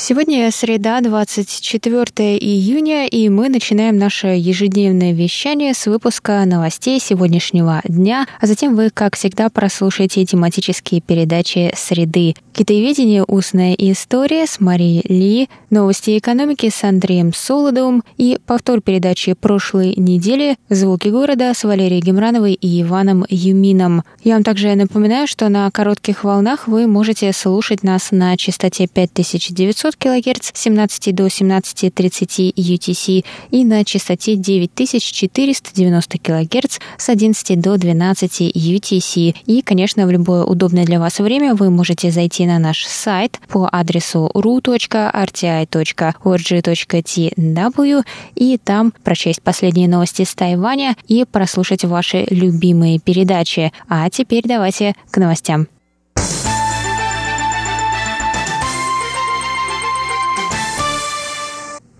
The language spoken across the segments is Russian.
Сегодня среда, 24 июня, и мы начинаем наше ежедневное вещание с выпуска новостей сегодняшнего дня, а затем вы, как всегда, прослушаете тематические передачи «Среды». Китаеведение «Устная история» с Марией Ли, новости экономики с Андреем Солодовым и повтор передачи прошлой недели «Звуки города» с Валерией Гемрановой и Иваном Юмином. Я вам также напоминаю, что на коротких волнах вы можете слушать нас на частоте 5900 кГц с 17 до 17.30 UTC и на частоте 9490 кГц с 11 до 12 UTC. И, конечно, в любое удобное для вас время вы можете зайти на наш сайт по адресу ru.rti.org.tw и там прочесть последние новости с Тайваня и прослушать ваши любимые передачи. А теперь давайте к новостям.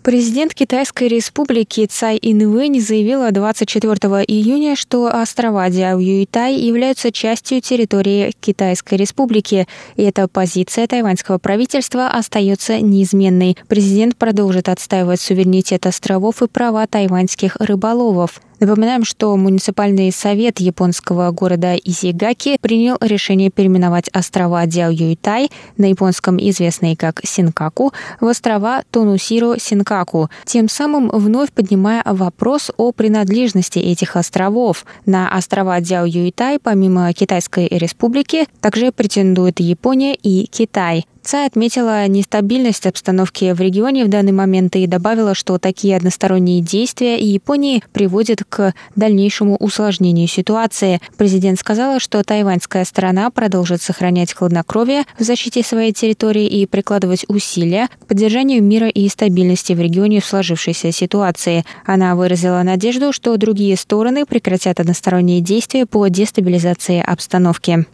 Президент Китайской республики Цай Инвэнь заявила 24 июня, что острова Дяо Юйтай являются частью территории Китайской республики, и эта позиция тайваньского правительства остается неизменной. Президент продолжит отстаивать суверенитет островов и права тайваньских рыболовов. Напоминаем, что муниципальный совет японского города Исигаки принял решение переименовать острова Дяо Юйтай, на японском известные как Синкаку, в острова Тонусиро Синкаку, тем самым вновь поднимая вопрос о принадлежности этих островов. На острова Дяо Юйтай, помимо Китайской республики, также претендуют Япония и Китай. Цай отметила нестабильность обстановки в регионе в данный момент и добавила, что такие односторонние действия Японии приводят к дальнейшему усложнению ситуации. Президент сказала, что тайваньская сторона продолжит сохранять хладнокровие в защите своей территории и прикладывать усилия к поддержанию мира и стабильности в регионе в сложившейся ситуации. Она выразила надежду, что другие стороны прекратят односторонние действия по дестабилизации обстановки.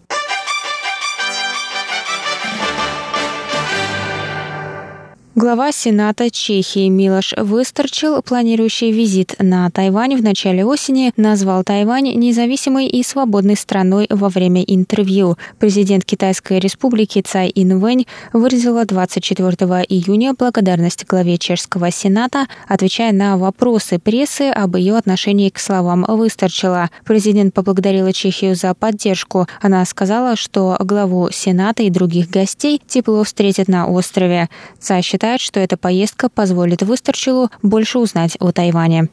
Глава Сената Чехии Милош Выстарчил, планирующий визит на Тайвань в начале осени, назвал Тайвань независимой и свободной страной во время интервью. Президент Китайской республики Цай Инвэнь выразила 24 июня благодарность главе Чешского Сената, отвечая на вопросы прессы об ее отношении к словам Выстарчила. Президент поблагодарила Чехию за поддержку. Она сказала, что главу Сената и других гостей тепло встретят на острове. Цай считает, считает, что эта поездка позволит Выстарчилу больше узнать о Тайване.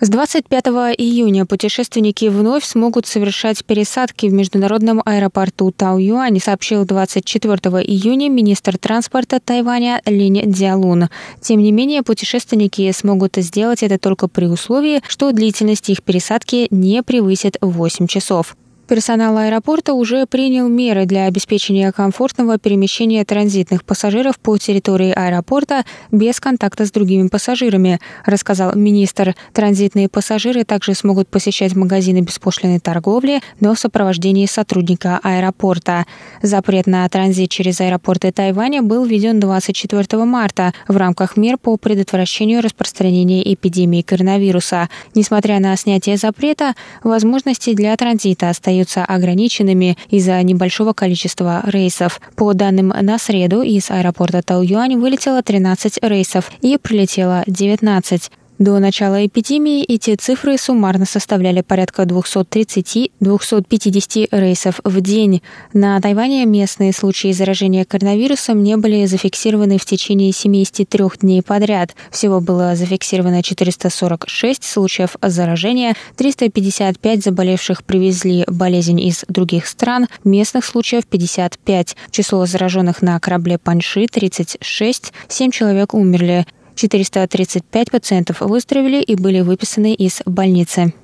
С 25 июня путешественники вновь смогут совершать пересадки в международном аэропорту Тау-Юань, сообщил 24 июня министр транспорта Тайваня Линь Дзялун. Тем не менее, путешественники смогут сделать это только при условии, что длительность их пересадки не превысит 8 часов. Персонал аэропорта уже принял меры для обеспечения комфортного перемещения транзитных пассажиров по территории аэропорта без контакта с другими пассажирами, рассказал министр. Транзитные пассажиры также смогут посещать магазины беспошлиной торговли, но в сопровождении сотрудника аэропорта. Запрет на транзит через аэропорты Тайваня был введен 24 марта в рамках мер по предотвращению распространения эпидемии коронавируса. Несмотря на снятие запрета, возможности для транзита остаются остаются ограниченными из-за небольшого количества рейсов. По данным на среду из аэропорта Тау-Юань вылетело 13 рейсов и прилетело 19. До начала эпидемии эти цифры суммарно составляли порядка 230-250 рейсов в день. На Тайване местные случаи заражения коронавирусом не были зафиксированы в течение 73 дней подряд. Всего было зафиксировано 446 случаев заражения, 355 заболевших привезли болезнь из других стран, местных случаев 55. Число зараженных на корабле Панши 36, 7 человек умерли. 435 пациентов выздоровели и были выписаны из больницы.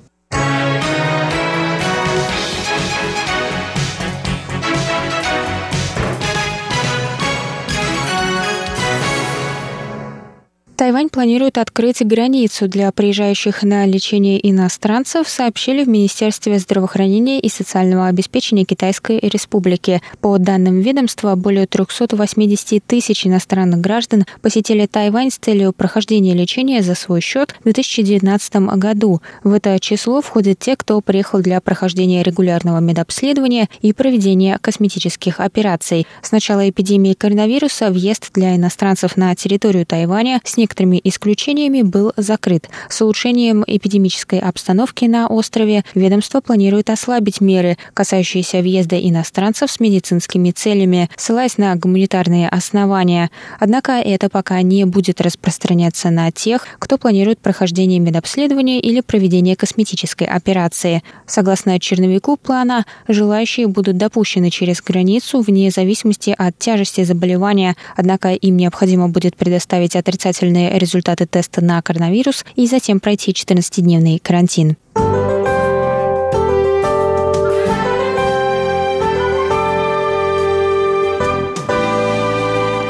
Тайвань планирует открыть границу для приезжающих на лечение иностранцев, сообщили в Министерстве здравоохранения и социального обеспечения Китайской Республики. По данным ведомства, более 380 тысяч иностранных граждан посетили Тайвань с целью прохождения лечения за свой счет в 2019 году. В это число входят те, кто приехал для прохождения регулярного медобследования и проведения косметических операций. С начала эпидемии коронавируса въезд для иностранцев на территорию Тайваня с некоторыми исключениями был закрыт. С улучшением эпидемической обстановки на острове ведомство планирует ослабить меры, касающиеся въезда иностранцев с медицинскими целями, ссылаясь на гуманитарные основания. Однако это пока не будет распространяться на тех, кто планирует прохождение медобследования или проведение косметической операции. Согласно черновику плана, желающие будут допущены через границу вне зависимости от тяжести заболевания, однако им необходимо будет предоставить отрицательный положительные результаты теста на коронавирус и затем пройти 14-дневный карантин.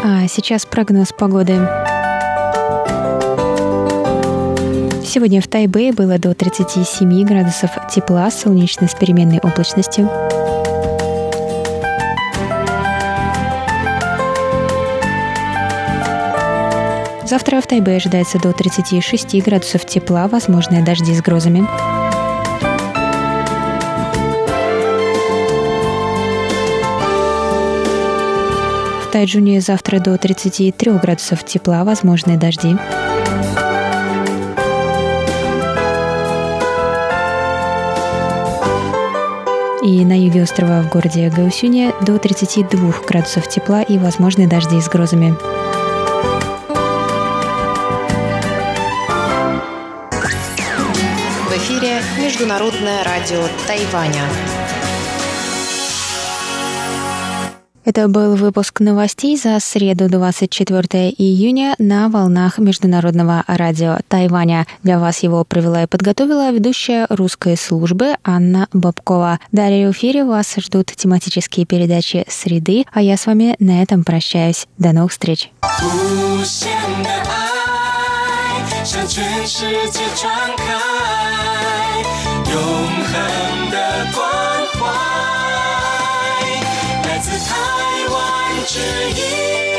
А сейчас прогноз погоды. Сегодня в Тайбэе было до 37 градусов тепла, солнечно с переменной облачностью. Завтра в Тайбе ожидается до 36 градусов тепла, возможные дожди с грозами. В Тайджуне завтра до 33 градусов тепла, возможные дожди. И на юге острова в городе Гаусюне до 32 градусов тепла и возможные дожди с грозами. Эфире Международное радио Тайваня. Это был выпуск новостей за среду 24 июня на волнах Международного радио Тайваня. Для вас его провела и подготовила ведущая русской службы Анна Бабкова. Далее в эфире вас ждут тематические передачи «Среды», а я с вами на этом прощаюсь. До новых встреч! 向全世界传开永恒的关怀，来自台湾之音。